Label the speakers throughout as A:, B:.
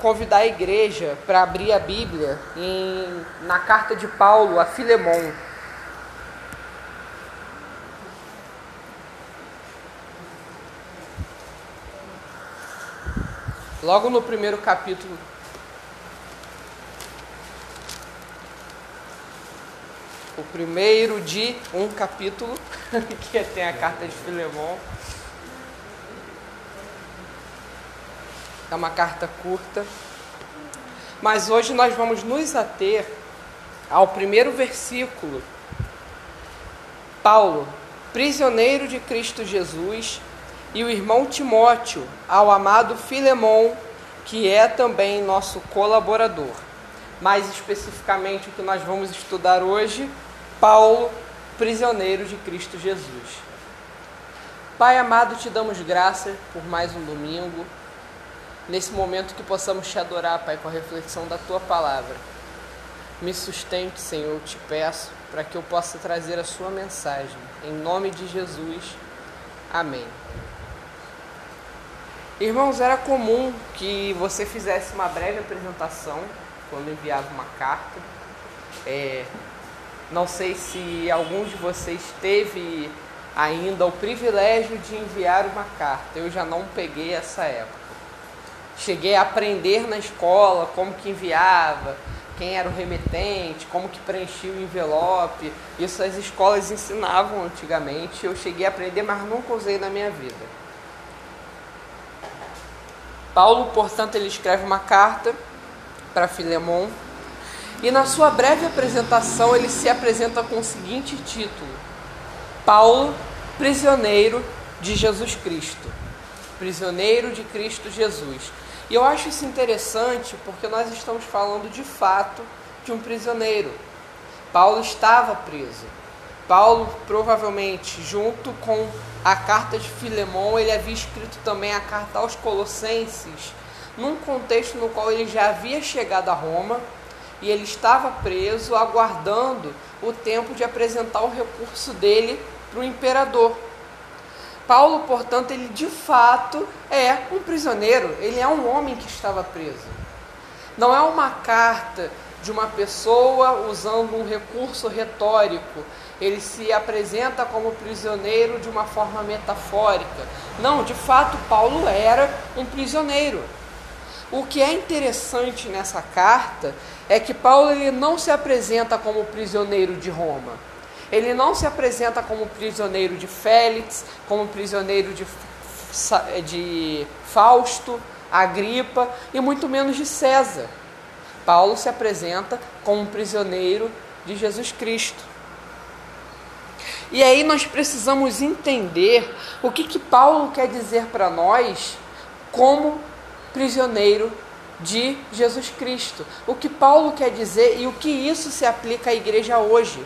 A: convidar a igreja para abrir a Bíblia em, na carta de Paulo a Filemon. Logo no primeiro capítulo. O primeiro de um capítulo, que tem a carta de Filemon. É uma carta curta. Mas hoje nós vamos nos ater ao primeiro versículo. Paulo, prisioneiro de Cristo Jesus, e o irmão Timóteo, ao amado Filemon, que é também nosso colaborador. Mais especificamente o que nós vamos estudar hoje, Paulo, prisioneiro de Cristo Jesus. Pai amado, te damos graça por mais um domingo, nesse momento que possamos te adorar, Pai, com a reflexão da tua palavra. Me sustente, Senhor, te peço, para que eu possa trazer a sua mensagem. Em nome de Jesus. Amém. Irmãos, era comum que você fizesse uma breve apresentação quando enviava uma carta. É, não sei se alguns de vocês teve ainda o privilégio de enviar uma carta. Eu já não peguei essa época. Cheguei a aprender na escola como que enviava, quem era o remetente, como que preenchia o envelope. Isso as escolas ensinavam antigamente. Eu cheguei a aprender, mas nunca usei na minha vida. Paulo, portanto, ele escreve uma carta para Filemon e na sua breve apresentação ele se apresenta com o seguinte título: Paulo, prisioneiro de Jesus Cristo. Prisioneiro de Cristo Jesus. E eu acho isso interessante porque nós estamos falando de fato de um prisioneiro. Paulo estava preso. Paulo, provavelmente, junto com a carta de Filemão, ele havia escrito também a carta aos Colossenses, num contexto no qual ele já havia chegado a Roma e ele estava preso, aguardando o tempo de apresentar o recurso dele para o imperador. Paulo, portanto, ele de fato é um prisioneiro, ele é um homem que estava preso. Não é uma carta de uma pessoa usando um recurso retórico, ele se apresenta como prisioneiro de uma forma metafórica. Não, de fato, Paulo era um prisioneiro. O que é interessante nessa carta é que Paulo ele não se apresenta como prisioneiro de Roma ele não se apresenta como prisioneiro de Félix, como prisioneiro de, de Fausto, Agripa e muito menos de César. Paulo se apresenta como prisioneiro de Jesus Cristo. E aí nós precisamos entender o que, que Paulo quer dizer para nós como prisioneiro de Jesus Cristo. O que Paulo quer dizer e o que isso se aplica à igreja hoje.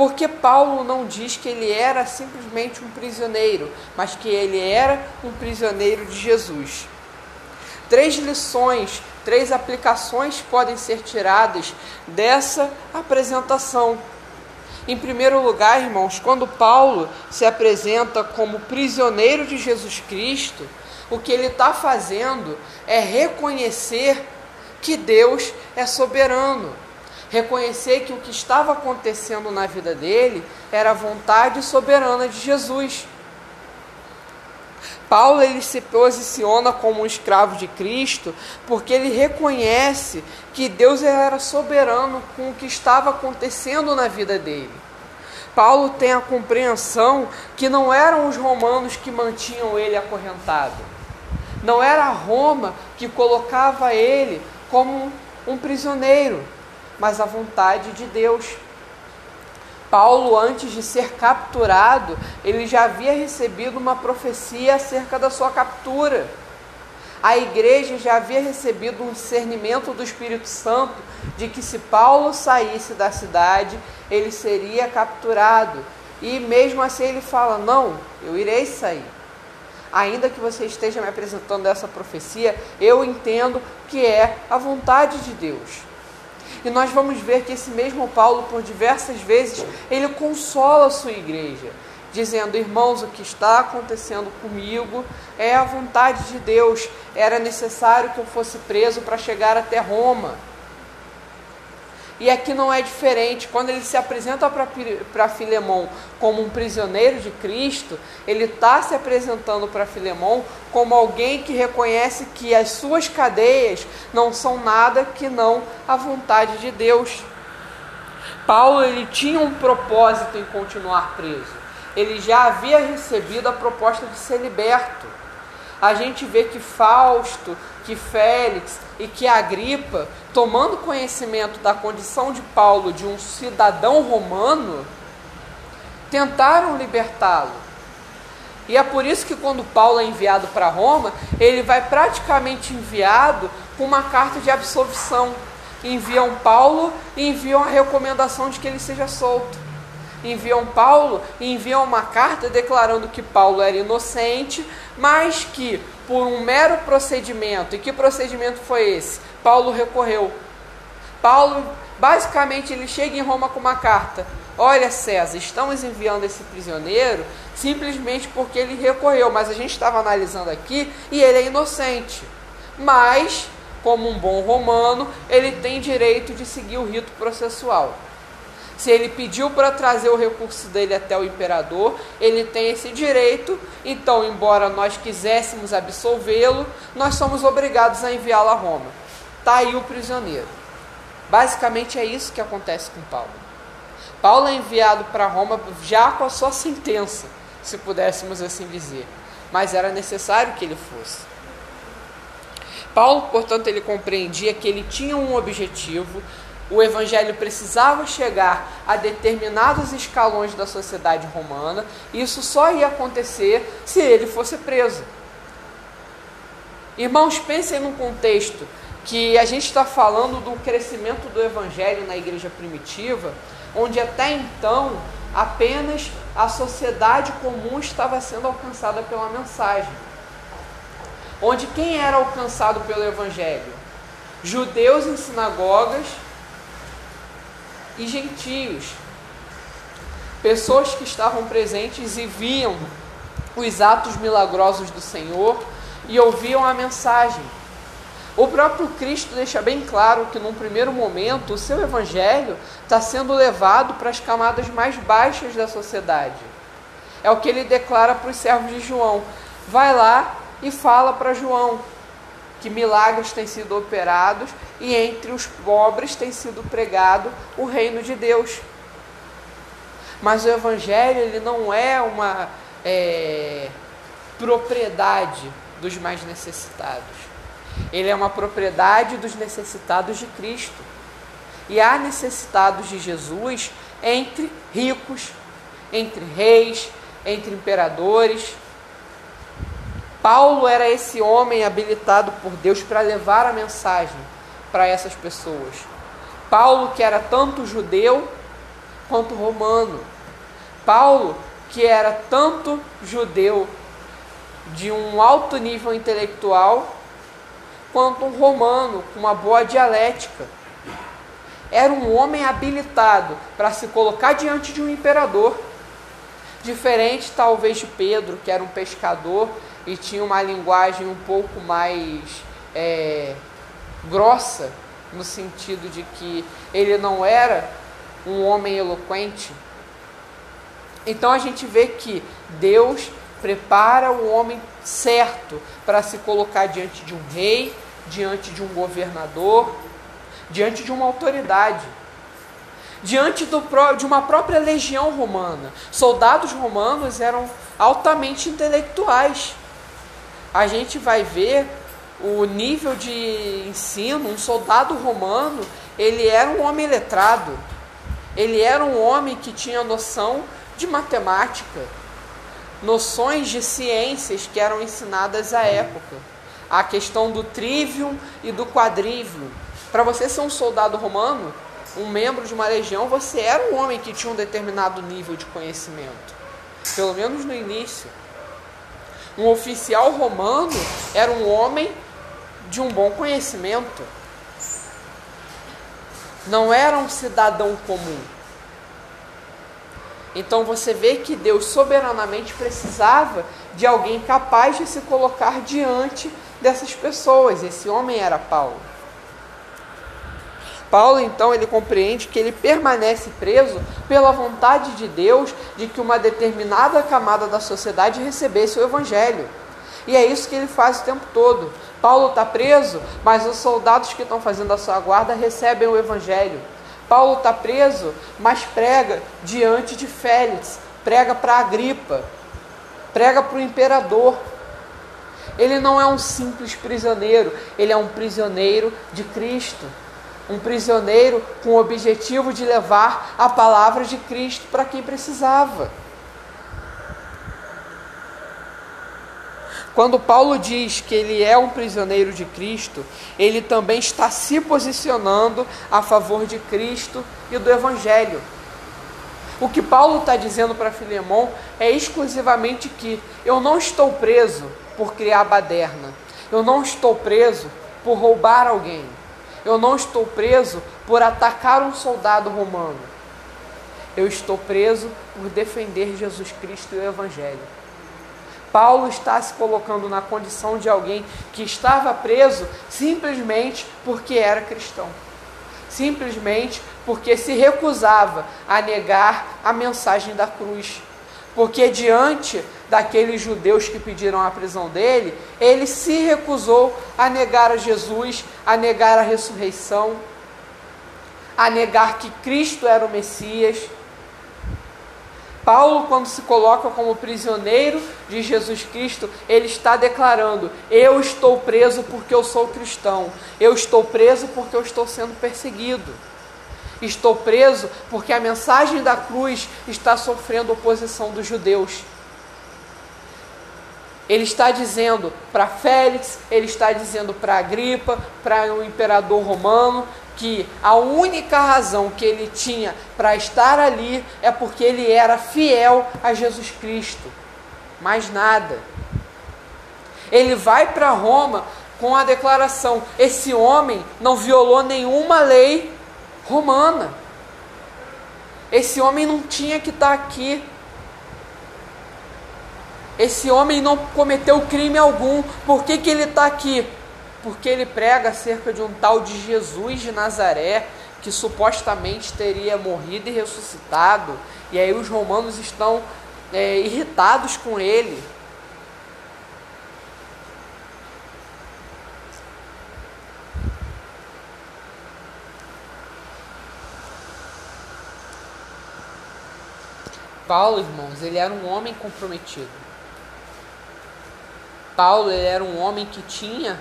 A: Porque Paulo não diz que ele era simplesmente um prisioneiro, mas que ele era um prisioneiro de Jesus. Três lições, três aplicações podem ser tiradas dessa apresentação. Em primeiro lugar, irmãos, quando Paulo se apresenta como prisioneiro de Jesus Cristo, o que ele está fazendo é reconhecer que Deus é soberano reconhecer que o que estava acontecendo na vida dele era a vontade soberana de Jesus. Paulo ele se posiciona como um escravo de Cristo porque ele reconhece que Deus era soberano com o que estava acontecendo na vida dele. Paulo tem a compreensão que não eram os romanos que mantinham ele acorrentado. Não era Roma que colocava ele como um prisioneiro mas a vontade de Deus. Paulo, antes de ser capturado, ele já havia recebido uma profecia acerca da sua captura. A igreja já havia recebido um discernimento do Espírito Santo de que se Paulo saísse da cidade, ele seria capturado. E mesmo assim ele fala: Não, eu irei sair. Ainda que você esteja me apresentando essa profecia, eu entendo que é a vontade de Deus. E nós vamos ver que esse mesmo Paulo, por diversas vezes, ele consola a sua igreja. dizendo: Irmãos, o que está acontecendo comigo é a vontade de Deus. Era necessário que eu fosse preso para chegar até Roma. E aqui não é diferente. Quando ele se apresenta para Filemão como um prisioneiro de Cristo, ele está se apresentando para Filemão como alguém que reconhece que as suas cadeias não são nada que não a vontade de Deus. Paulo ele tinha um propósito em continuar preso. Ele já havia recebido a proposta de ser liberto. A gente vê que Fausto, que Félix e que Agripa, tomando conhecimento da condição de Paulo de um cidadão romano, tentaram libertá-lo. E é por isso que quando Paulo é enviado para Roma, ele vai praticamente enviado com uma carta de absolvição. Enviam Paulo e enviam a recomendação de que ele seja solto. Enviam Paulo e enviam uma carta declarando que Paulo era inocente, mas que por um mero procedimento. E que procedimento foi esse? Paulo recorreu. Paulo, basicamente, ele chega em Roma com uma carta. Olha, César, estamos enviando esse prisioneiro simplesmente porque ele recorreu, mas a gente estava analisando aqui e ele é inocente. Mas, como um bom romano, ele tem direito de seguir o rito processual. Se ele pediu para trazer o recurso dele até o imperador, ele tem esse direito. Então, embora nós quiséssemos absolvê-lo, nós somos obrigados a enviá-lo a Roma. Está aí o prisioneiro. Basicamente é isso que acontece com Paulo. Paulo é enviado para Roma já com a sua sentença, se pudéssemos assim dizer. Mas era necessário que ele fosse. Paulo, portanto, ele compreendia que ele tinha um objetivo, o evangelho precisava chegar a determinados escalões da sociedade romana, e isso só ia acontecer se ele fosse preso. Irmãos, pensem num contexto que a gente está falando do crescimento do evangelho na igreja primitiva, onde até então apenas a sociedade comum estava sendo alcançada pela mensagem. Onde quem era alcançado pelo evangelho? Judeus em sinagogas e gentios. Pessoas que estavam presentes e viam os atos milagrosos do Senhor e ouviam a mensagem. O próprio Cristo deixa bem claro que, num primeiro momento, o seu evangelho está sendo levado para as camadas mais baixas da sociedade. É o que ele declara para os servos de João. Vai lá e fala para João que milagres têm sido operados e entre os pobres tem sido pregado o reino de Deus. Mas o evangelho ele não é uma é, propriedade dos mais necessitados. Ele é uma propriedade dos necessitados de Cristo. E há necessitados de Jesus entre ricos, entre reis, entre imperadores, Paulo era esse homem habilitado por Deus para levar a mensagem para essas pessoas. Paulo, que era tanto judeu quanto romano. Paulo, que era tanto judeu de um alto nível intelectual, quanto um romano com uma boa dialética. Era um homem habilitado para se colocar diante de um imperador. Diferente, talvez, de Pedro, que era um pescador e tinha uma linguagem um pouco mais é, grossa, no sentido de que ele não era um homem eloquente. Então a gente vê que Deus prepara o homem certo para se colocar diante de um rei, diante de um governador, diante de uma autoridade, diante do, de uma própria legião romana. Soldados romanos eram altamente intelectuais a gente vai ver o nível de ensino, um soldado romano, ele era um homem letrado. Ele era um homem que tinha noção de matemática, noções de ciências que eram ensinadas à época. A questão do trivium e do quadrivium. Para você ser um soldado romano, um membro de uma legião, você era um homem que tinha um determinado nível de conhecimento. Pelo menos no início. Um oficial romano era um homem de um bom conhecimento. Não era um cidadão comum. Então você vê que Deus soberanamente precisava de alguém capaz de se colocar diante dessas pessoas. Esse homem era Paulo. Paulo então ele compreende que ele permanece preso pela vontade de Deus de que uma determinada camada da sociedade recebesse o evangelho. E é isso que ele faz o tempo todo. Paulo está preso, mas os soldados que estão fazendo a sua guarda recebem o evangelho. Paulo está preso, mas prega diante de Félix, prega para Agripa, prega para o imperador. Ele não é um simples prisioneiro, ele é um prisioneiro de Cristo. Um prisioneiro com o objetivo de levar a palavra de Cristo para quem precisava. Quando Paulo diz que ele é um prisioneiro de Cristo, ele também está se posicionando a favor de Cristo e do Evangelho. O que Paulo está dizendo para Filemão é exclusivamente que eu não estou preso por criar baderna, eu não estou preso por roubar alguém, eu não estou preso por atacar um soldado romano, eu estou preso por defender Jesus Cristo e o Evangelho. Paulo está se colocando na condição de alguém que estava preso simplesmente porque era cristão. Simplesmente porque se recusava a negar a mensagem da cruz. Porque diante daqueles judeus que pediram a prisão dele, ele se recusou a negar a Jesus, a negar a ressurreição, a negar que Cristo era o Messias. Paulo, quando se coloca como prisioneiro de Jesus Cristo, ele está declarando: Eu estou preso porque eu sou cristão, eu estou preso porque eu estou sendo perseguido, estou preso porque a mensagem da cruz está sofrendo oposição dos judeus. Ele está dizendo para Félix, ele está dizendo para Agripa, para o imperador romano, que a única razão que ele tinha para estar ali é porque ele era fiel a Jesus Cristo. Mais nada. Ele vai para Roma com a declaração: esse homem não violou nenhuma lei romana. Esse homem não tinha que estar aqui. Esse homem não cometeu crime algum. Por que, que ele está aqui? porque ele prega acerca de um tal de Jesus de Nazaré que supostamente teria morrido e ressuscitado, e aí os romanos estão é, irritados com ele. Paulo, irmãos, ele era um homem comprometido. Paulo era um homem que tinha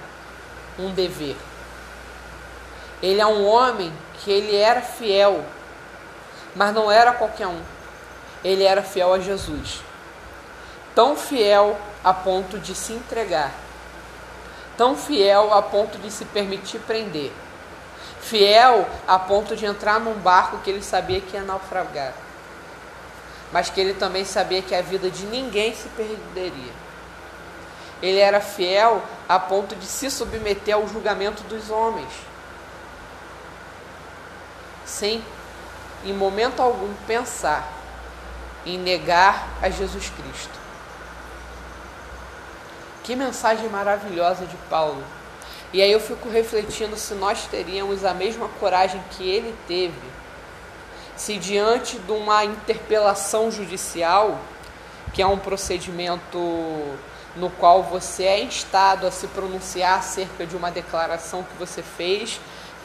A: um dever. Ele é um homem que ele era fiel, mas não era qualquer um. Ele era fiel a Jesus. Tão fiel a ponto de se entregar. Tão fiel a ponto de se permitir prender. Fiel a ponto de entrar num barco que ele sabia que ia naufragar. Mas que ele também sabia que a vida de ninguém se perderia ele era fiel a ponto de se submeter ao julgamento dos homens, sem em momento algum pensar em negar a Jesus Cristo. Que mensagem maravilhosa de Paulo. E aí eu fico refletindo se nós teríamos a mesma coragem que ele teve, se diante de uma interpelação judicial, que é um procedimento no qual você é instado a se pronunciar acerca de uma declaração que você fez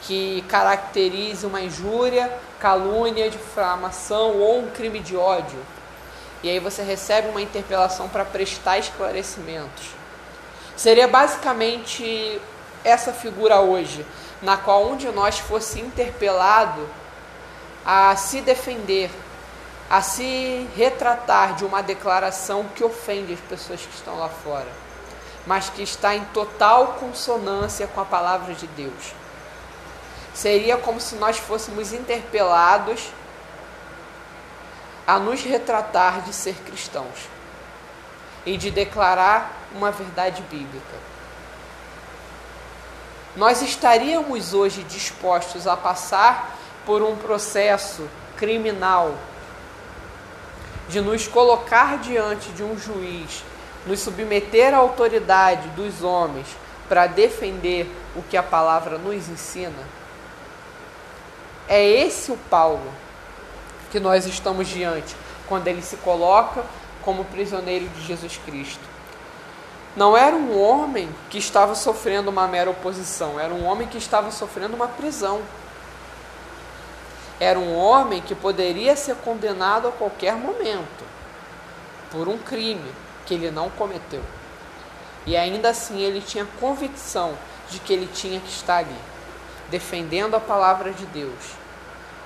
A: que caracterize uma injúria, calúnia, difamação ou um crime de ódio. E aí você recebe uma interpelação para prestar esclarecimentos. Seria basicamente essa figura hoje, na qual um de nós fosse interpelado a se defender, a se retratar de uma declaração que ofende as pessoas que estão lá fora, mas que está em total consonância com a palavra de Deus. Seria como se nós fôssemos interpelados a nos retratar de ser cristãos e de declarar uma verdade bíblica. Nós estaríamos hoje dispostos a passar por um processo criminal de nos colocar diante de um juiz, nos submeter à autoridade dos homens para defender o que a palavra nos ensina? É esse o Paulo que nós estamos diante quando ele se coloca como prisioneiro de Jesus Cristo. Não era um homem que estava sofrendo uma mera oposição, era um homem que estava sofrendo uma prisão. Era um homem que poderia ser condenado a qualquer momento por um crime que ele não cometeu. E ainda assim ele tinha convicção de que ele tinha que estar ali, defendendo a palavra de Deus,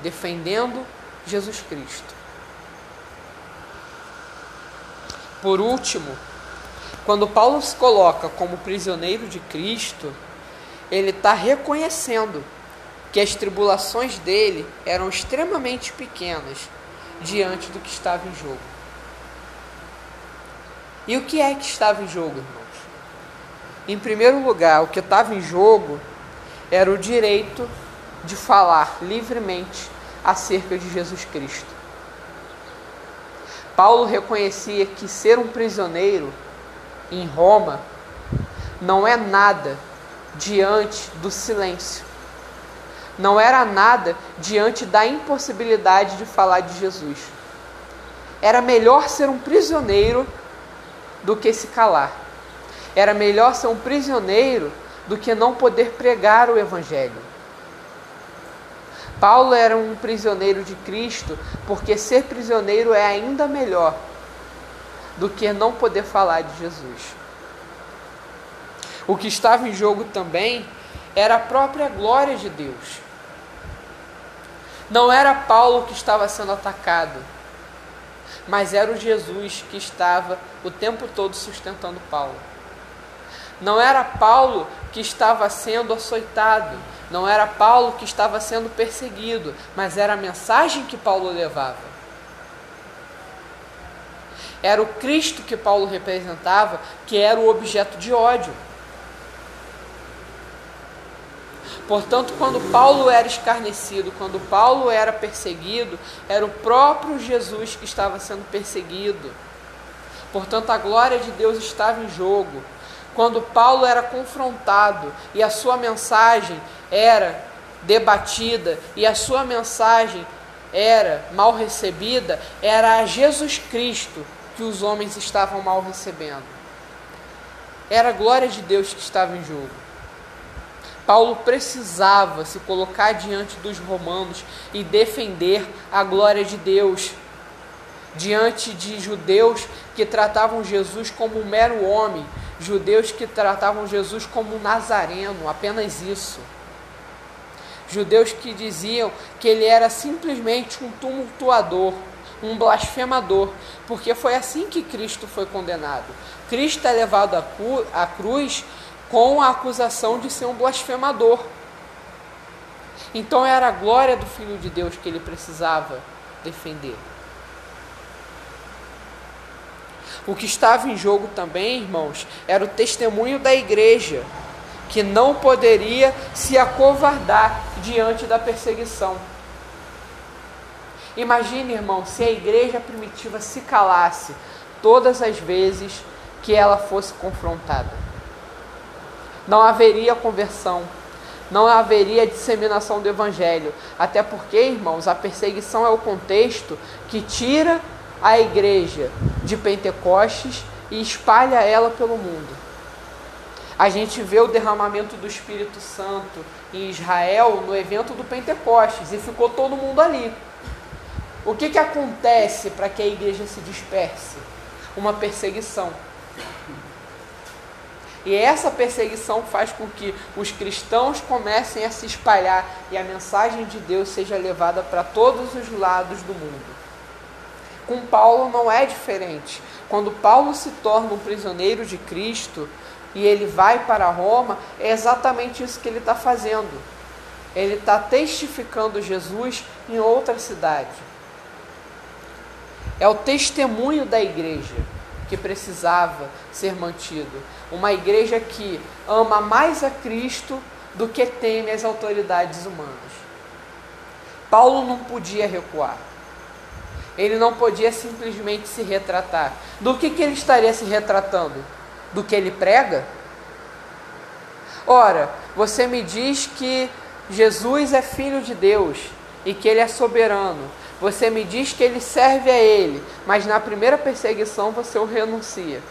A: defendendo Jesus Cristo. Por último, quando Paulo se coloca como prisioneiro de Cristo, ele está reconhecendo que as tribulações dele eram extremamente pequenas diante do que estava em jogo. E o que é que estava em jogo, irmãos? Em primeiro lugar, o que estava em jogo era o direito de falar livremente acerca de Jesus Cristo. Paulo reconhecia que ser um prisioneiro em Roma não é nada diante do silêncio. Não era nada diante da impossibilidade de falar de Jesus. Era melhor ser um prisioneiro do que se calar. Era melhor ser um prisioneiro do que não poder pregar o Evangelho. Paulo era um prisioneiro de Cristo, porque ser prisioneiro é ainda melhor do que não poder falar de Jesus. O que estava em jogo também era a própria glória de Deus. Não era Paulo que estava sendo atacado, mas era o Jesus que estava o tempo todo sustentando Paulo. Não era Paulo que estava sendo açoitado, não era Paulo que estava sendo perseguido, mas era a mensagem que Paulo levava. Era o Cristo que Paulo representava, que era o objeto de ódio. Portanto, quando Paulo era escarnecido, quando Paulo era perseguido, era o próprio Jesus que estava sendo perseguido. Portanto, a glória de Deus estava em jogo. Quando Paulo era confrontado e a sua mensagem era debatida e a sua mensagem era mal recebida, era a Jesus Cristo que os homens estavam mal recebendo. Era a glória de Deus que estava em jogo. Paulo precisava se colocar diante dos romanos e defender a glória de Deus, diante de judeus que tratavam Jesus como um mero homem, judeus que tratavam Jesus como um nazareno, apenas isso. Judeus que diziam que ele era simplesmente um tumultuador, um blasfemador, porque foi assim que Cristo foi condenado. Cristo é levado à cruz com a acusação de ser um blasfemador. Então era a glória do Filho de Deus que ele precisava defender. O que estava em jogo também, irmãos, era o testemunho da igreja, que não poderia se acovardar diante da perseguição. Imagine, irmão, se a igreja primitiva se calasse todas as vezes que ela fosse confrontada. Não haveria conversão, não haveria disseminação do evangelho, até porque, irmãos, a perseguição é o contexto que tira a igreja de Pentecostes e espalha ela pelo mundo. A gente vê o derramamento do Espírito Santo em Israel no evento do Pentecostes e ficou todo mundo ali. O que, que acontece para que a igreja se disperse? Uma perseguição. E essa perseguição faz com que os cristãos comecem a se espalhar e a mensagem de Deus seja levada para todos os lados do mundo. Com Paulo não é diferente. Quando Paulo se torna um prisioneiro de Cristo e ele vai para Roma, é exatamente isso que ele está fazendo. Ele está testificando Jesus em outra cidade. É o testemunho da igreja que precisava ser mantido. Uma igreja que ama mais a Cristo do que teme as autoridades humanas. Paulo não podia recuar. Ele não podia simplesmente se retratar. Do que, que ele estaria se retratando? Do que ele prega? Ora, você me diz que Jesus é filho de Deus e que ele é soberano. Você me diz que ele serve a ele, mas na primeira perseguição você o renuncia.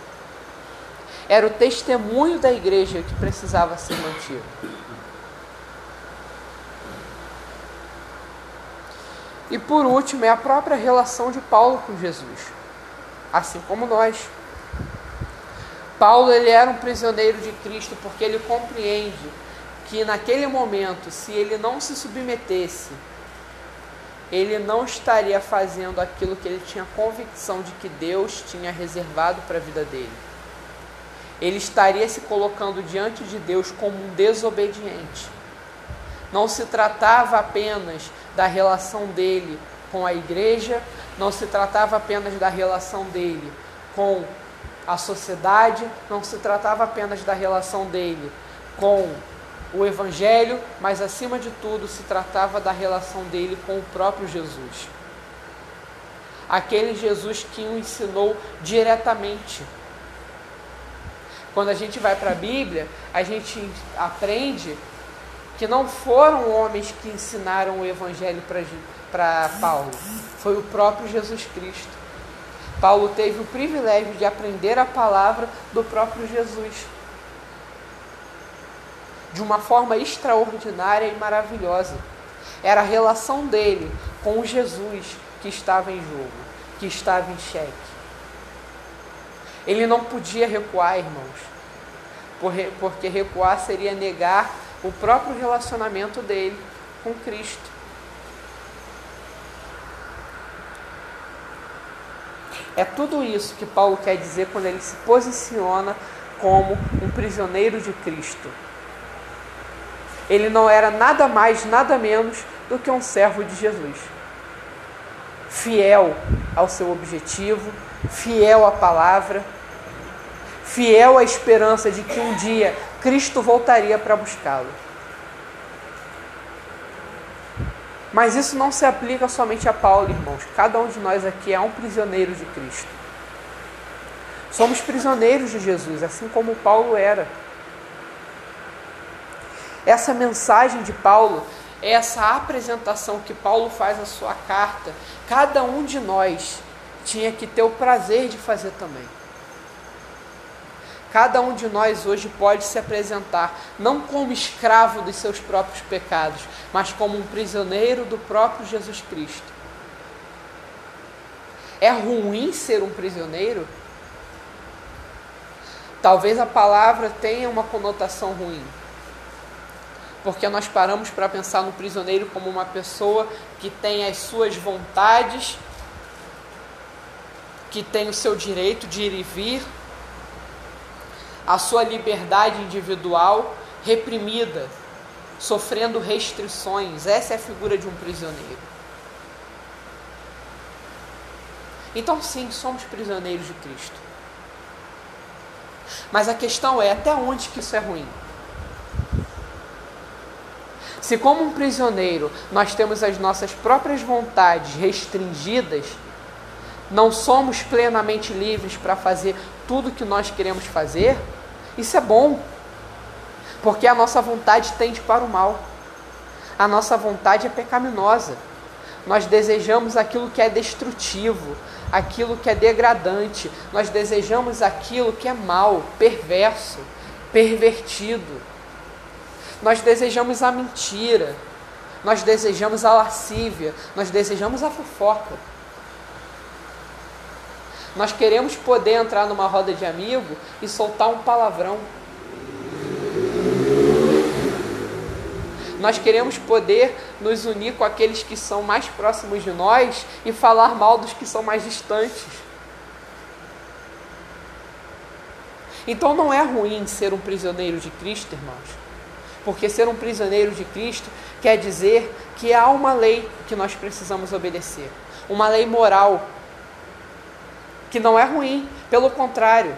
A: Era o testemunho da igreja que precisava ser mantido. E por último, é a própria relação de Paulo com Jesus, assim como nós. Paulo ele era um prisioneiro de Cristo porque ele compreende que naquele momento, se ele não se submetesse, ele não estaria fazendo aquilo que ele tinha convicção de que Deus tinha reservado para a vida dele. Ele estaria se colocando diante de Deus como um desobediente. Não se tratava apenas da relação dele com a igreja, não se tratava apenas da relação dele com a sociedade, não se tratava apenas da relação dele com o Evangelho, mas acima de tudo se tratava da relação dele com o próprio Jesus. Aquele Jesus que o ensinou diretamente. Quando a gente vai para a Bíblia, a gente aprende que não foram homens que ensinaram o Evangelho para Paulo, foi o próprio Jesus Cristo. Paulo teve o privilégio de aprender a palavra do próprio Jesus de uma forma extraordinária e maravilhosa. Era a relação dele com Jesus que estava em jogo, que estava em xeque. Ele não podia recuar, irmãos, porque recuar seria negar o próprio relacionamento dele com Cristo. É tudo isso que Paulo quer dizer quando ele se posiciona como um prisioneiro de Cristo. Ele não era nada mais, nada menos do que um servo de Jesus. Fiel ao seu objetivo, fiel à palavra, fiel à esperança de que um dia Cristo voltaria para buscá-lo. Mas isso não se aplica somente a Paulo, irmãos. Cada um de nós aqui é um prisioneiro de Cristo. Somos prisioneiros de Jesus, assim como Paulo era. Essa mensagem de Paulo, essa apresentação que Paulo faz na sua carta, cada um de nós tinha que ter o prazer de fazer também. Cada um de nós hoje pode se apresentar não como escravo dos seus próprios pecados, mas como um prisioneiro do próprio Jesus Cristo. É ruim ser um prisioneiro? Talvez a palavra tenha uma conotação ruim. Porque nós paramos para pensar no prisioneiro como uma pessoa que tem as suas vontades, que tem o seu direito de ir e vir, a sua liberdade individual reprimida, sofrendo restrições. Essa é a figura de um prisioneiro. Então, sim, somos prisioneiros de Cristo. Mas a questão é até onde que isso é ruim? Se, como um prisioneiro, nós temos as nossas próprias vontades restringidas, não somos plenamente livres para fazer tudo que nós queremos fazer, isso é bom, porque a nossa vontade tende para o mal. A nossa vontade é pecaminosa. Nós desejamos aquilo que é destrutivo, aquilo que é degradante. Nós desejamos aquilo que é mal, perverso, pervertido. Nós desejamos a mentira. Nós desejamos a lascívia. Nós desejamos a fofoca. Nós queremos poder entrar numa roda de amigo e soltar um palavrão. Nós queremos poder nos unir com aqueles que são mais próximos de nós e falar mal dos que são mais distantes. Então não é ruim ser um prisioneiro de Cristo, irmãos. Porque ser um prisioneiro de Cristo quer dizer que há uma lei que nós precisamos obedecer. Uma lei moral que não é ruim, pelo contrário,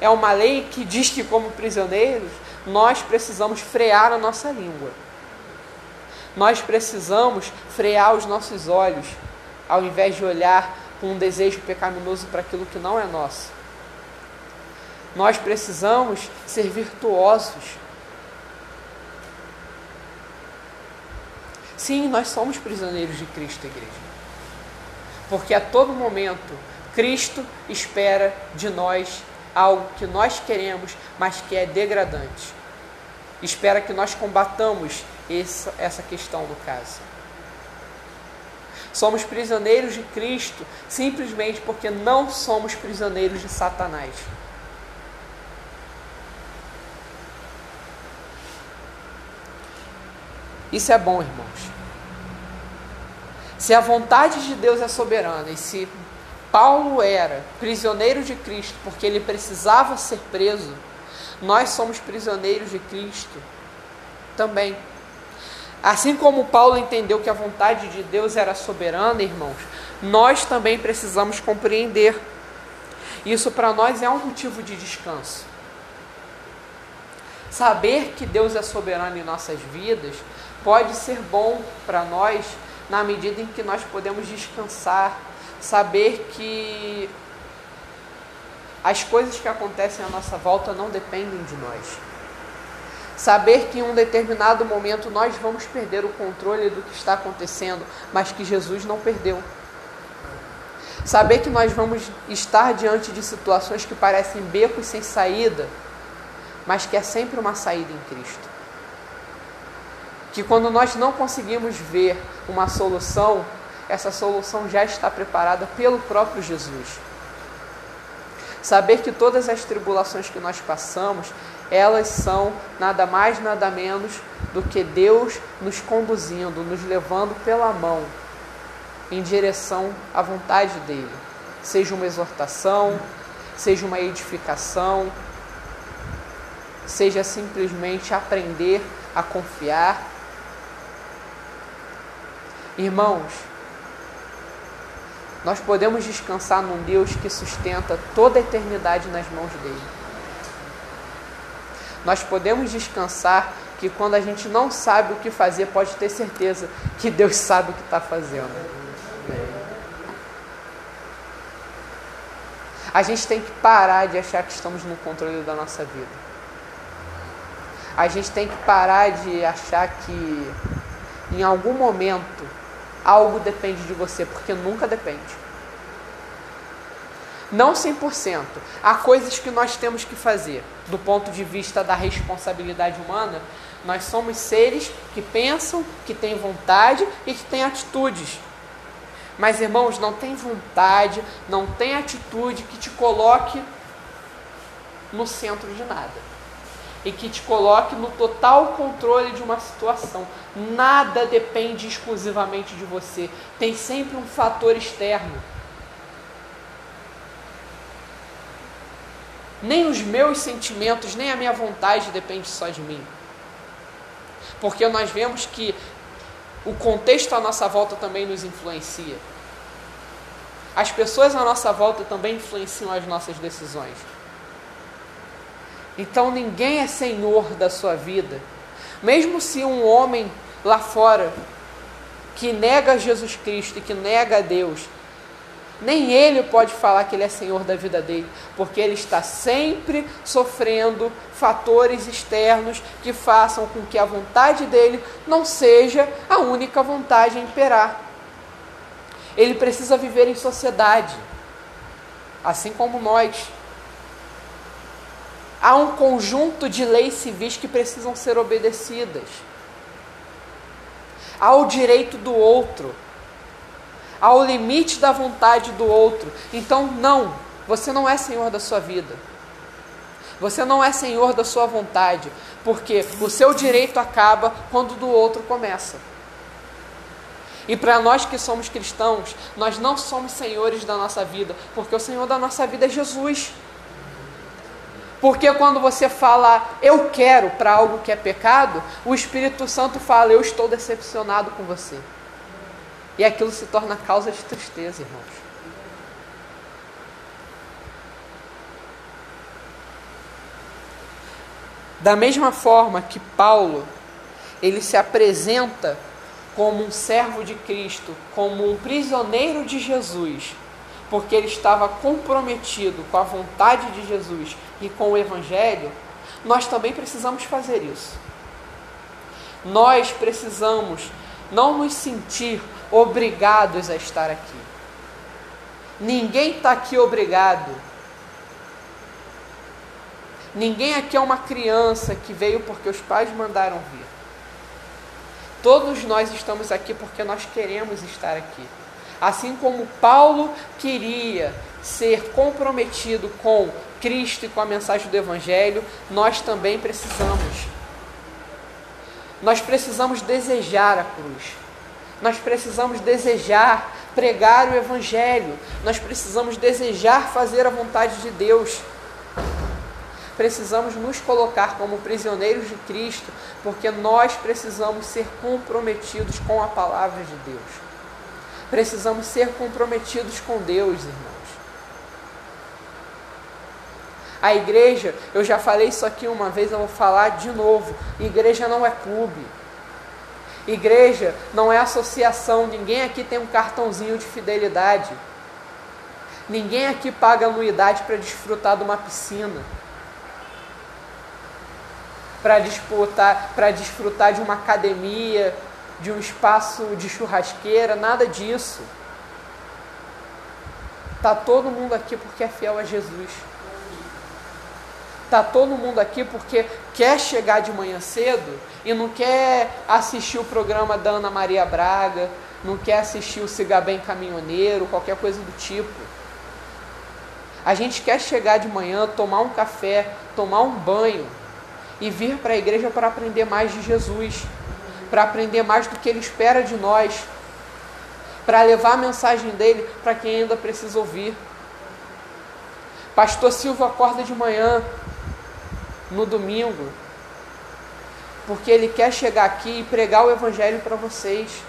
A: é uma lei que diz que, como prisioneiros, nós precisamos frear a nossa língua. Nós precisamos frear os nossos olhos ao invés de olhar com um desejo pecaminoso para aquilo que não é nosso. Nós precisamos ser virtuosos. Sim, nós somos prisioneiros de Cristo, igreja. Porque a todo momento Cristo espera de nós algo que nós queremos, mas que é degradante. Espera que nós combatamos essa, questão no caso. Somos prisioneiros de Cristo simplesmente porque não somos prisioneiros de Satanás. Isso é bom, irmãos. Se a vontade de Deus é soberana e se Paulo era prisioneiro de Cristo porque ele precisava ser preso, nós somos prisioneiros de Cristo também. Assim como Paulo entendeu que a vontade de Deus era soberana, irmãos, nós também precisamos compreender. Isso para nós é um motivo de descanso. Saber que Deus é soberano em nossas vidas pode ser bom para nós na medida em que nós podemos descansar saber que as coisas que acontecem à nossa volta não dependem de nós. Saber que em um determinado momento nós vamos perder o controle do que está acontecendo, mas que Jesus não perdeu. Saber que nós vamos estar diante de situações que parecem becos sem saída, mas que é sempre uma saída em Cristo. Que quando nós não conseguimos ver uma solução, essa solução já está preparada pelo próprio Jesus. Saber que todas as tribulações que nós passamos, elas são nada mais, nada menos do que Deus nos conduzindo, nos levando pela mão em direção à vontade dele. Seja uma exortação, seja uma edificação, seja simplesmente aprender a confiar. Irmãos, nós podemos descansar num Deus que sustenta toda a eternidade nas mãos dele. Nós podemos descansar que quando a gente não sabe o que fazer, pode ter certeza que Deus sabe o que está fazendo. A gente tem que parar de achar que estamos no controle da nossa vida. A gente tem que parar de achar que em algum momento algo depende de você, porque nunca depende. Não 100%. Há coisas que nós temos que fazer. Do ponto de vista da responsabilidade humana, nós somos seres que pensam, que têm vontade e que têm atitudes. Mas, irmãos, não tem vontade, não tem atitude que te coloque no centro de nada e que te coloque no total controle de uma situação. Nada depende exclusivamente de você. Tem sempre um fator externo. Nem os meus sentimentos, nem a minha vontade depende só de mim. Porque nós vemos que o contexto à nossa volta também nos influencia. As pessoas à nossa volta também influenciam as nossas decisões. Então ninguém é senhor da sua vida. Mesmo se um homem lá fora que nega Jesus Cristo e que nega a Deus, nem ele pode falar que ele é senhor da vida dele, porque ele está sempre sofrendo fatores externos que façam com que a vontade dele não seja a única vontade a imperar. Ele precisa viver em sociedade, assim como nós há um conjunto de leis civis que precisam ser obedecidas. Há o direito do outro, ao limite da vontade do outro. Então, não, você não é senhor da sua vida. Você não é senhor da sua vontade, porque o seu direito acaba quando do outro começa. E para nós que somos cristãos, nós não somos senhores da nossa vida, porque o Senhor da nossa vida é Jesus. Porque quando você fala eu quero para algo que é pecado, o Espírito Santo fala eu estou decepcionado com você. E aquilo se torna causa de tristeza, irmãos. Da mesma forma que Paulo, ele se apresenta como um servo de Cristo, como um prisioneiro de Jesus, porque ele estava comprometido com a vontade de Jesus e com o Evangelho, nós também precisamos fazer isso. Nós precisamos não nos sentir obrigados a estar aqui. Ninguém está aqui obrigado. Ninguém aqui é uma criança que veio porque os pais mandaram vir. Todos nós estamos aqui porque nós queremos estar aqui. Assim como Paulo queria ser comprometido com Cristo e com a mensagem do Evangelho, nós também precisamos. Nós precisamos desejar a cruz. Nós precisamos desejar pregar o Evangelho. Nós precisamos desejar fazer a vontade de Deus. Precisamos nos colocar como prisioneiros de Cristo, porque nós precisamos ser comprometidos com a palavra de Deus. Precisamos ser comprometidos com Deus, irmãos. A igreja, eu já falei isso aqui uma vez, eu vou falar de novo. Igreja não é clube. Igreja não é associação. Ninguém aqui tem um cartãozinho de fidelidade. Ninguém aqui paga anuidade para desfrutar de uma piscina. Para disputar, para desfrutar de uma academia, de um espaço de churrasqueira, nada disso. Tá todo mundo aqui porque é fiel a Jesus. Tá todo mundo aqui porque quer chegar de manhã cedo e não quer assistir o programa da Ana Maria Braga, não quer assistir o Siga Bem Caminhoneiro, qualquer coisa do tipo. A gente quer chegar de manhã, tomar um café, tomar um banho e vir para a igreja para aprender mais de Jesus, para aprender mais do que Ele espera de nós, para levar a mensagem dele para quem ainda precisa ouvir. Pastor Silva acorda de manhã, no domingo, porque ele quer chegar aqui e pregar o Evangelho para vocês,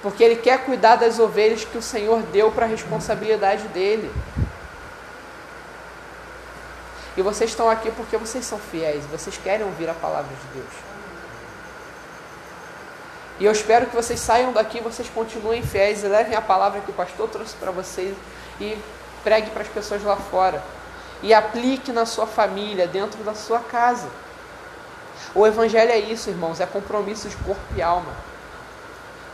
A: porque ele quer cuidar das ovelhas que o Senhor deu para a responsabilidade dele. E vocês estão aqui porque vocês são fiéis, vocês querem ouvir a palavra de Deus. E eu espero que vocês saiam daqui, vocês continuem fiéis e levem a palavra que o pastor trouxe para vocês e pregue para as pessoas lá fora e aplique na sua família, dentro da sua casa. O evangelho é isso, irmãos, é compromisso de corpo e alma.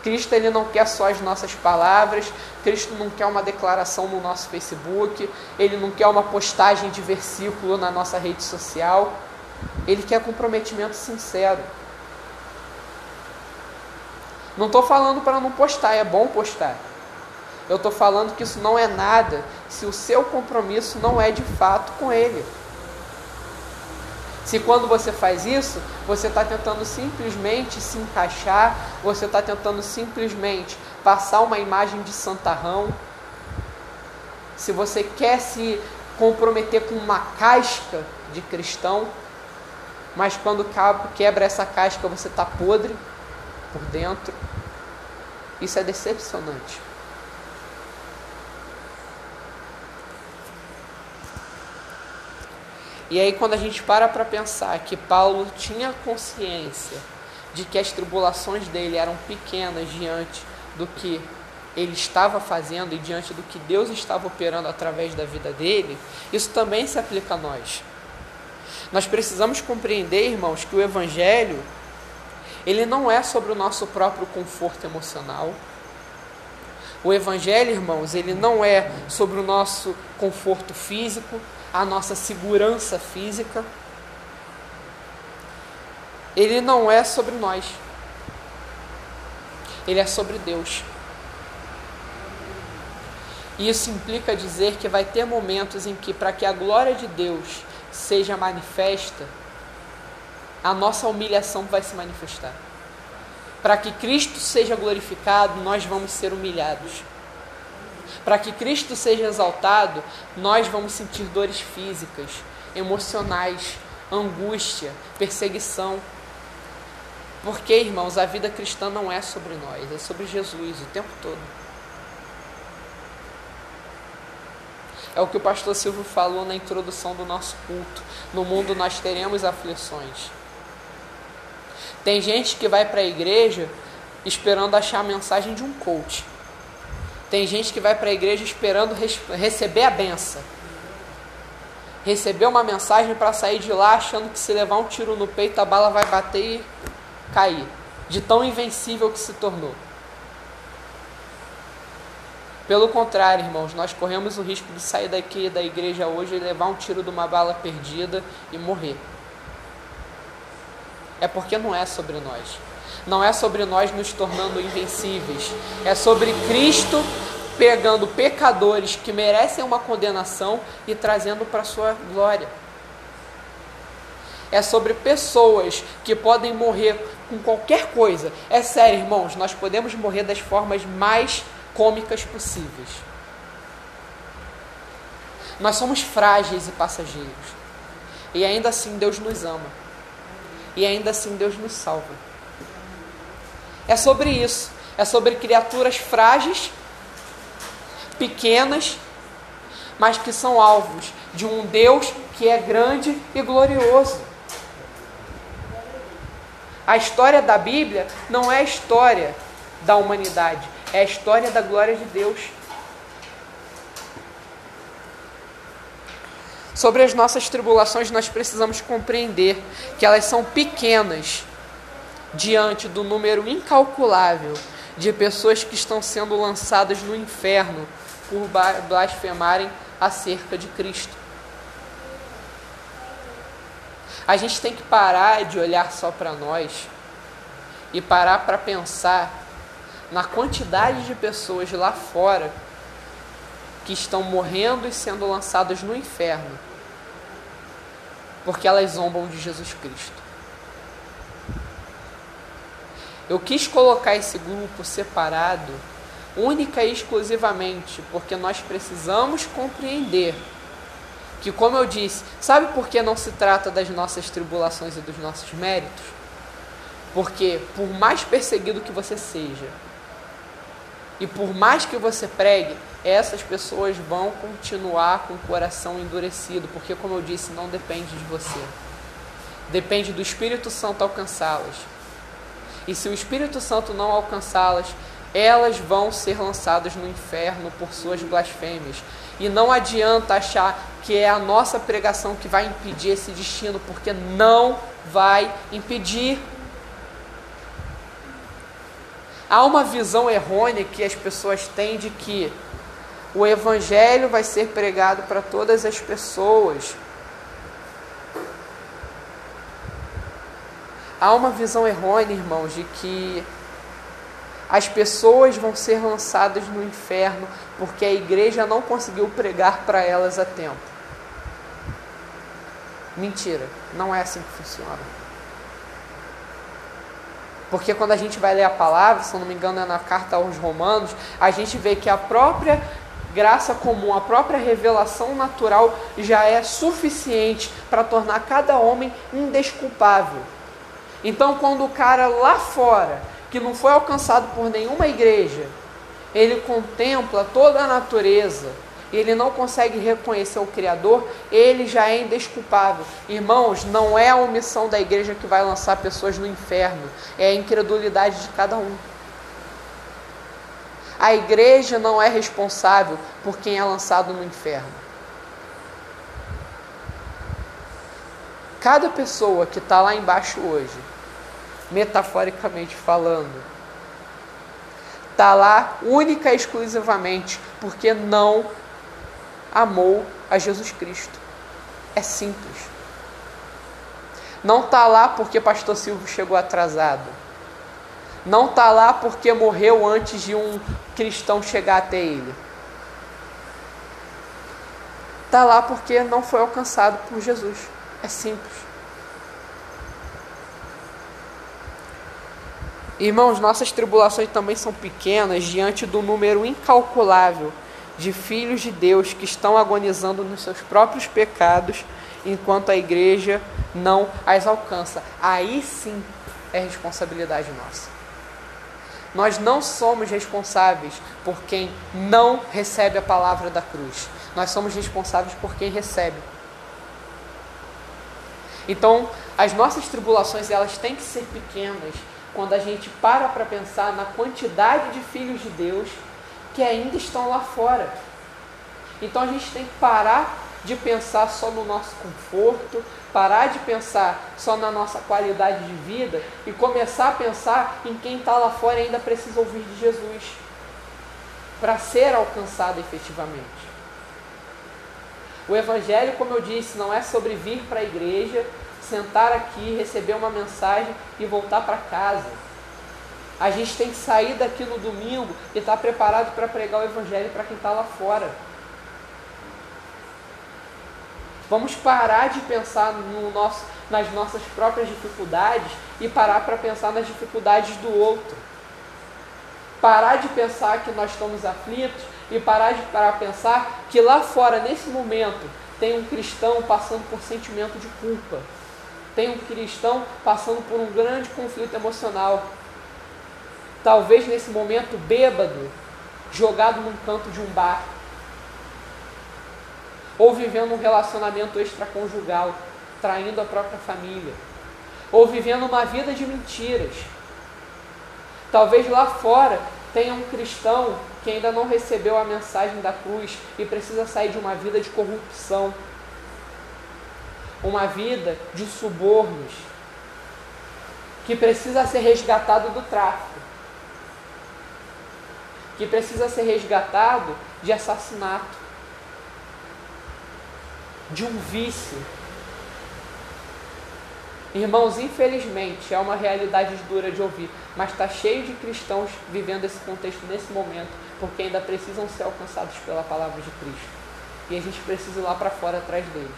A: Cristo ele não quer só as nossas palavras, Cristo não quer uma declaração no nosso Facebook, ele não quer uma postagem de versículo na nossa rede social. Ele quer comprometimento sincero. Não estou falando para não postar, é bom postar. Eu estou falando que isso não é nada se o seu compromisso não é de fato com Ele. Se quando você faz isso, você está tentando simplesmente se encaixar, você está tentando simplesmente passar uma imagem de santarrão, se você quer se comprometer com uma casca de cristão, mas quando quebra essa casca você está podre por dentro, isso é decepcionante. E aí, quando a gente para para pensar que Paulo tinha consciência de que as tribulações dele eram pequenas diante do que ele estava fazendo e diante do que Deus estava operando através da vida dele, isso também se aplica a nós. Nós precisamos compreender, irmãos, que o Evangelho ele não é sobre o nosso próprio conforto emocional. O Evangelho, irmãos, ele não é sobre o nosso conforto físico, a nossa segurança física. Ele não é sobre nós. Ele é sobre Deus. E isso implica dizer que vai ter momentos em que, para que a glória de Deus seja manifesta, a nossa humilhação vai se manifestar. Para que Cristo seja glorificado, nós vamos ser humilhados. Para que Cristo seja exaltado, nós vamos sentir dores físicas, emocionais, angústia, perseguição. Porque, irmãos, a vida cristã não é sobre nós, é sobre Jesus o tempo todo. É o que o pastor Silvio falou na introdução do nosso culto. No mundo nós teremos aflições. Tem gente que vai para a igreja esperando achar a mensagem de um coach. Tem gente que vai para a igreja esperando receber a benção. Receber uma mensagem para sair de lá achando que se levar um tiro no peito a bala vai bater e cair. De tão invencível que se tornou. Pelo contrário, irmãos, nós corremos o risco de sair daqui da igreja hoje e levar um tiro de uma bala perdida e morrer. É porque não é sobre nós. Não é sobre nós nos tornando invencíveis. É sobre Cristo pegando pecadores que merecem uma condenação e trazendo para a sua glória. É sobre pessoas que podem morrer com qualquer coisa. É sério, irmãos, nós podemos morrer das formas mais cômicas possíveis. Nós somos frágeis e passageiros. E ainda assim Deus nos ama. E ainda assim Deus nos salva. É sobre isso. É sobre criaturas frágeis, pequenas, mas que são alvos de um Deus que é grande e glorioso. A história da Bíblia não é a história da humanidade, é a história da glória de Deus. Sobre as nossas tribulações, nós precisamos compreender que elas são pequenas diante do número incalculável de pessoas que estão sendo lançadas no inferno por blasfemarem acerca de Cristo. A gente tem que parar de olhar só para nós e parar para pensar na quantidade de pessoas lá fora que estão morrendo e sendo lançadas no inferno porque elas zombam de Jesus Cristo. Eu quis colocar esse grupo separado única e exclusivamente porque nós precisamos compreender que, como eu disse, sabe por que não se trata das nossas tribulações e dos nossos méritos? Porque, por mais perseguido que você seja, e por mais que você pregue, essas pessoas vão continuar com o coração endurecido, porque, como eu disse, não depende de você. Depende do Espírito Santo alcançá-las. E se o Espírito Santo não alcançá-las, elas vão ser lançadas no inferno por suas blasfêmias. E não adianta achar que é a nossa pregação que vai impedir esse destino, porque não vai impedir. Há uma visão errônea que as pessoas têm de que o evangelho vai ser pregado para todas as pessoas. Há uma visão errônea, irmãos, de que as pessoas vão ser lançadas no inferno porque a igreja não conseguiu pregar para elas a tempo. Mentira, não é assim que funciona. Porque quando a gente vai ler a palavra, se não me engano é na carta aos Romanos, a gente vê que a própria graça comum, a própria revelação natural já é suficiente para tornar cada homem indesculpável. Então, quando o cara lá fora, que não foi alcançado por nenhuma igreja, ele contempla toda a natureza, ele não consegue reconhecer o Criador, ele já é indesculpável. Irmãos, não é a omissão da igreja que vai lançar pessoas no inferno, é a incredulidade de cada um. A igreja não é responsável por quem é lançado no inferno. Cada pessoa que está lá embaixo hoje, metaforicamente falando, está lá única e exclusivamente porque não amou a Jesus Cristo. É simples. Não está lá porque pastor Silvio chegou atrasado. Não está lá porque morreu antes de um cristão chegar até ele. Está lá porque não foi alcançado por Jesus. É simples. Irmãos, nossas tribulações também são pequenas diante do número incalculável de filhos de Deus que estão agonizando nos seus próprios pecados, enquanto a igreja não as alcança. Aí sim é responsabilidade nossa. Nós não somos responsáveis por quem não recebe a palavra da cruz. Nós somos responsáveis por quem recebe. Então, as nossas tribulações elas têm que ser pequenas quando a gente para para pensar na quantidade de filhos de Deus que ainda estão lá fora. Então a gente tem que parar de pensar só no nosso conforto, parar de pensar só na nossa qualidade de vida e começar a pensar em quem está lá fora e ainda precisa ouvir de Jesus para ser alcançado efetivamente. O Evangelho, como eu disse, não é sobre vir para a igreja, sentar aqui, receber uma mensagem e voltar para casa. A gente tem que sair daqui no domingo e estar tá preparado para pregar o Evangelho para quem está lá fora. Vamos parar de pensar no nosso, nas nossas próprias dificuldades e parar para pensar nas dificuldades do outro. Parar de pensar que nós estamos aflitos e parar de parar pensar que lá fora, nesse momento, tem um cristão passando por sentimento de culpa. Tem um cristão passando por um grande conflito emocional. Talvez nesse momento bêbado, jogado num canto de um bar. Ou vivendo um relacionamento extraconjugal, traindo a própria família. Ou vivendo uma vida de mentiras. Talvez lá fora tenha um cristão que ainda não recebeu a mensagem da cruz e precisa sair de uma vida de corrupção, uma vida de subornos, que precisa ser resgatado do tráfico, que precisa ser resgatado de assassinato, de um vício. Irmãos, infelizmente é uma realidade dura de ouvir, mas está cheio de cristãos vivendo esse contexto nesse momento porque ainda precisam ser alcançados pela palavra de Cristo. E a gente precisa ir lá para fora atrás deles.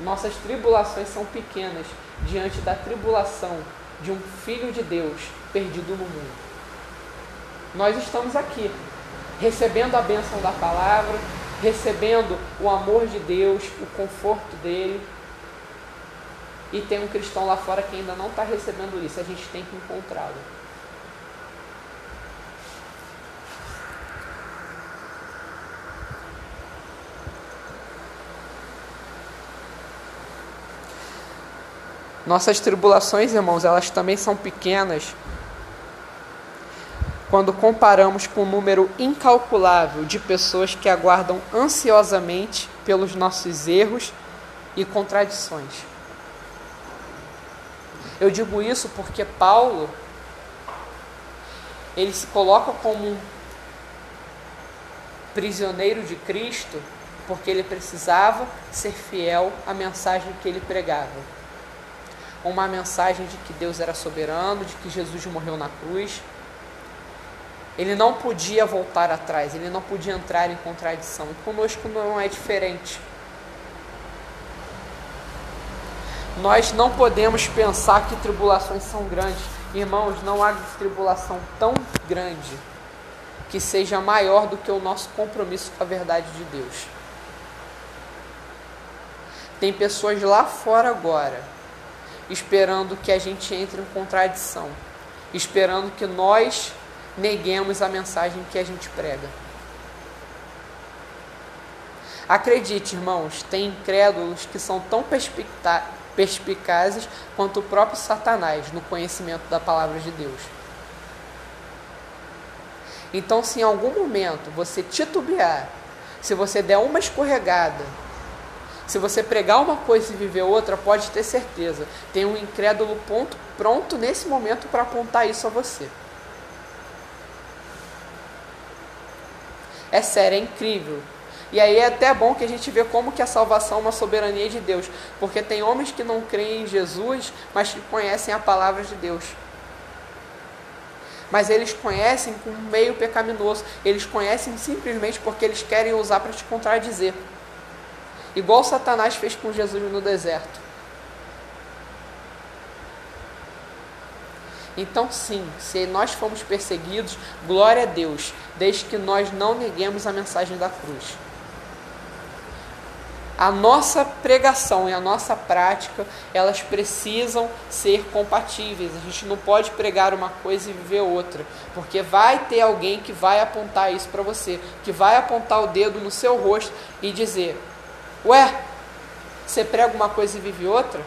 A: Nossas tribulações são pequenas diante da tribulação de um filho de Deus perdido no mundo. Nós estamos aqui, recebendo a bênção da palavra, recebendo o amor de Deus, o conforto dele. E tem um cristão lá fora que ainda não está recebendo isso, a gente tem que encontrá-lo. Nossas tribulações, irmãos, elas também são pequenas quando comparamos com o número incalculável de pessoas que aguardam ansiosamente pelos nossos erros e contradições. Eu digo isso porque Paulo ele se coloca como um prisioneiro de Cristo porque ele precisava ser fiel à mensagem que ele pregava uma mensagem de que Deus era soberano, de que Jesus morreu na cruz. Ele não podia voltar atrás, ele não podia entrar em contradição. E conosco não é diferente. Nós não podemos pensar que tribulações são grandes. Irmãos, não há tribulação tão grande que seja maior do que o nosso compromisso com a verdade de Deus. Tem pessoas lá fora agora esperando que a gente entre em contradição, esperando que nós neguemos a mensagem que a gente prega. Acredite, irmãos, tem incrédulos que são tão perspicazes quanto o próprio Satanás no conhecimento da palavra de Deus. Então, se em algum momento você titubear, se você der uma escorregada, se você pregar uma coisa e viver outra, pode ter certeza. Tem um incrédulo ponto, pronto nesse momento para apontar isso a você. É sério, é incrível. E aí é até bom que a gente vê como que a salvação é uma soberania de Deus. Porque tem homens que não creem em Jesus, mas que conhecem a palavra de Deus. Mas eles conhecem com um meio pecaminoso. Eles conhecem simplesmente porque eles querem usar para te contradizer igual Satanás fez com Jesus no deserto. Então, sim, se nós fomos perseguidos, glória a Deus, desde que nós não neguemos a mensagem da cruz. A nossa pregação e a nossa prática, elas precisam ser compatíveis. A gente não pode pregar uma coisa e viver outra, porque vai ter alguém que vai apontar isso para você, que vai apontar o dedo no seu rosto e dizer: Ué, você prega uma coisa e vive outra?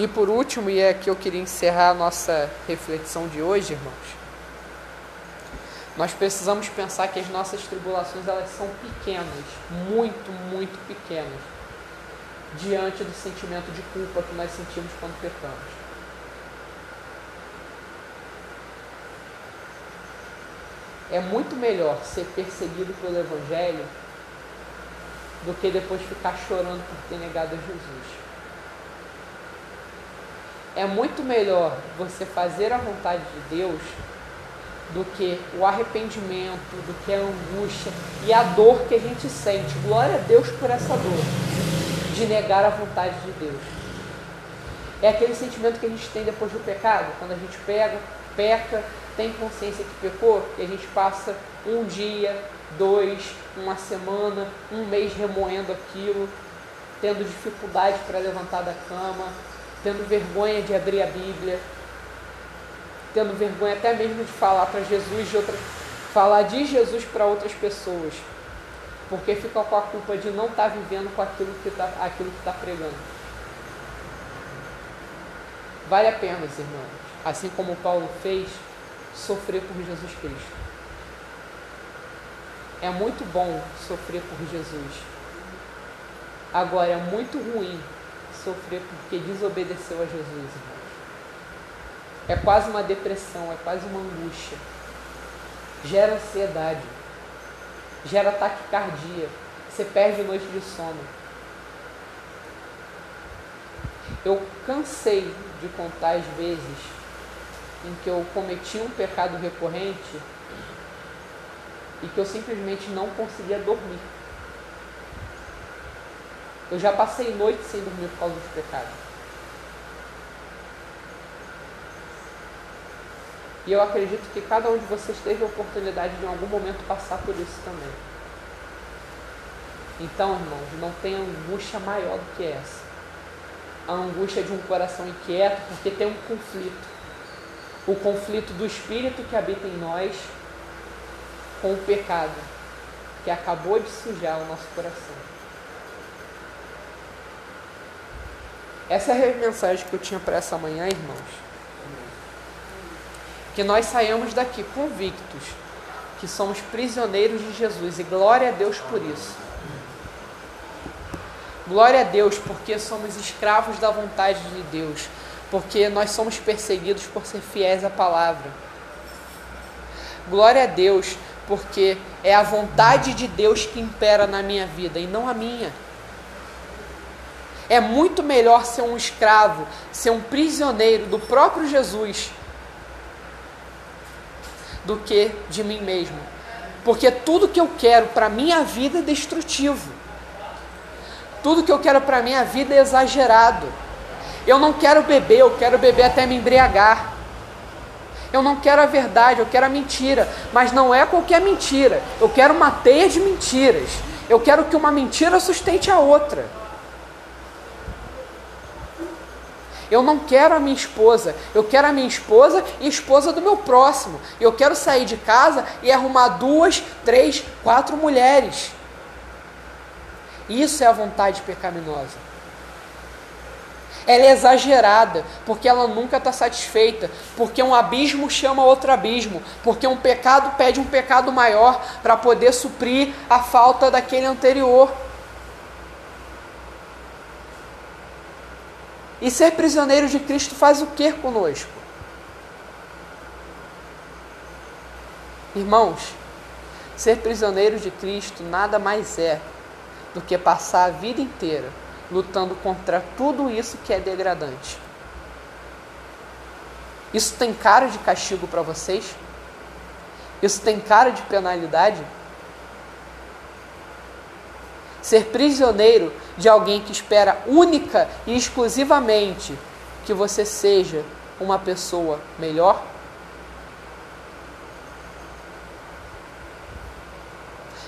A: E por último, e é aqui eu queria encerrar a nossa reflexão de hoje, irmãos. Nós precisamos pensar que as nossas tribulações elas são pequenas, muito, muito pequenas, diante do sentimento de culpa que nós sentimos quando pecamos. É muito melhor ser perseguido pelo Evangelho do que depois ficar chorando por ter negado a Jesus. É muito melhor você fazer a vontade de Deus do que o arrependimento, do que a angústia e a dor que a gente sente. Glória a Deus por essa dor de negar a vontade de Deus. É aquele sentimento que a gente tem depois do pecado, quando a gente pega, peca, tem consciência que pecou, e a gente passa um dia, dois, uma semana, um mês remoendo aquilo, tendo dificuldade para levantar da cama, tendo vergonha de abrir a Bíblia, tendo vergonha até mesmo de falar para Jesus, de outra, falar de Jesus para outras pessoas, porque fica com a culpa de não estar tá vivendo com aquilo que está está pregando. Vale a pena, irmãos, assim como Paulo fez, sofrer por Jesus Cristo. É muito bom sofrer por Jesus. Agora é muito ruim sofrer porque desobedeceu a Jesus. É quase uma depressão, é quase uma angústia. Gera ansiedade, gera taquicardia, você perde noite de sono. Eu cansei de contar as vezes em que eu cometi um pecado recorrente e que eu simplesmente não conseguia dormir. Eu já passei noite sem dormir por causa dos pecados. E eu acredito que cada um de vocês teve a oportunidade de em algum momento passar por isso também. Então, irmãos, não tem angústia maior do que essa. A angústia de um coração inquieto, porque tem um conflito. O conflito do espírito que habita em nós com o pecado que acabou de sujar o nosso coração. Essa é a mensagem que eu tinha para essa manhã, irmãos que nós saiamos daqui convictos que somos prisioneiros de Jesus e glória a Deus por isso. Glória a Deus porque somos escravos da vontade de Deus, porque nós somos perseguidos por ser fiéis à palavra. Glória a Deus porque é a vontade de Deus que impera na minha vida e não a minha. É muito melhor ser um escravo, ser um prisioneiro do próprio Jesus do que de mim mesmo. Porque tudo que eu quero para minha vida é destrutivo. Tudo que eu quero para minha vida é exagerado. Eu não quero beber, eu quero beber até me embriagar. Eu não quero a verdade, eu quero a mentira, mas não é qualquer mentira. Eu quero uma teia de mentiras. Eu quero que uma mentira sustente a outra. Eu não quero a minha esposa, eu quero a minha esposa e esposa do meu próximo. Eu quero sair de casa e arrumar duas, três, quatro mulheres. Isso é a vontade pecaminosa. Ela é exagerada, porque ela nunca está satisfeita, porque um abismo chama outro abismo, porque um pecado pede um pecado maior para poder suprir a falta daquele anterior. E ser prisioneiro de Cristo faz o que conosco? Irmãos, ser prisioneiro de Cristo nada mais é do que passar a vida inteira lutando contra tudo isso que é degradante. Isso tem cara de castigo para vocês? Isso tem cara de penalidade? Ser prisioneiro de alguém que espera única e exclusivamente que você seja uma pessoa melhor?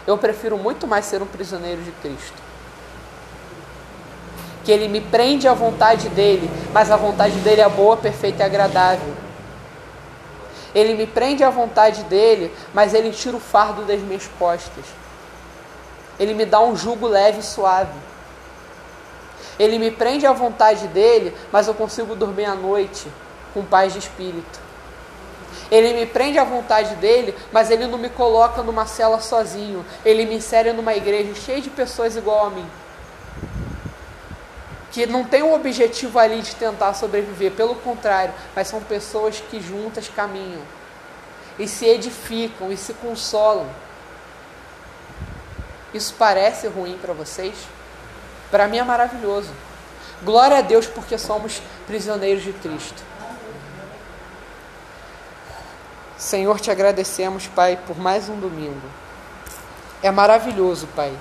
A: Eu prefiro muito mais ser um prisioneiro de Cristo. Que Ele me prende à vontade dele, mas a vontade dele é boa, perfeita e agradável. Ele me prende à vontade dele, mas ele tira o fardo das minhas costas. Ele me dá um jugo leve e suave. Ele me prende à vontade dele, mas eu consigo dormir à noite com paz de espírito. Ele me prende à vontade dele, mas ele não me coloca numa cela sozinho. Ele me insere numa igreja cheia de pessoas igual a mim. Que não tem o objetivo ali de tentar sobreviver, pelo contrário, mas são pessoas que juntas caminham e se edificam e se consolam. Isso parece ruim para vocês? Para mim é maravilhoso. Glória a Deus porque somos prisioneiros de Cristo. Senhor, te agradecemos, Pai, por mais um domingo. É maravilhoso, Pai,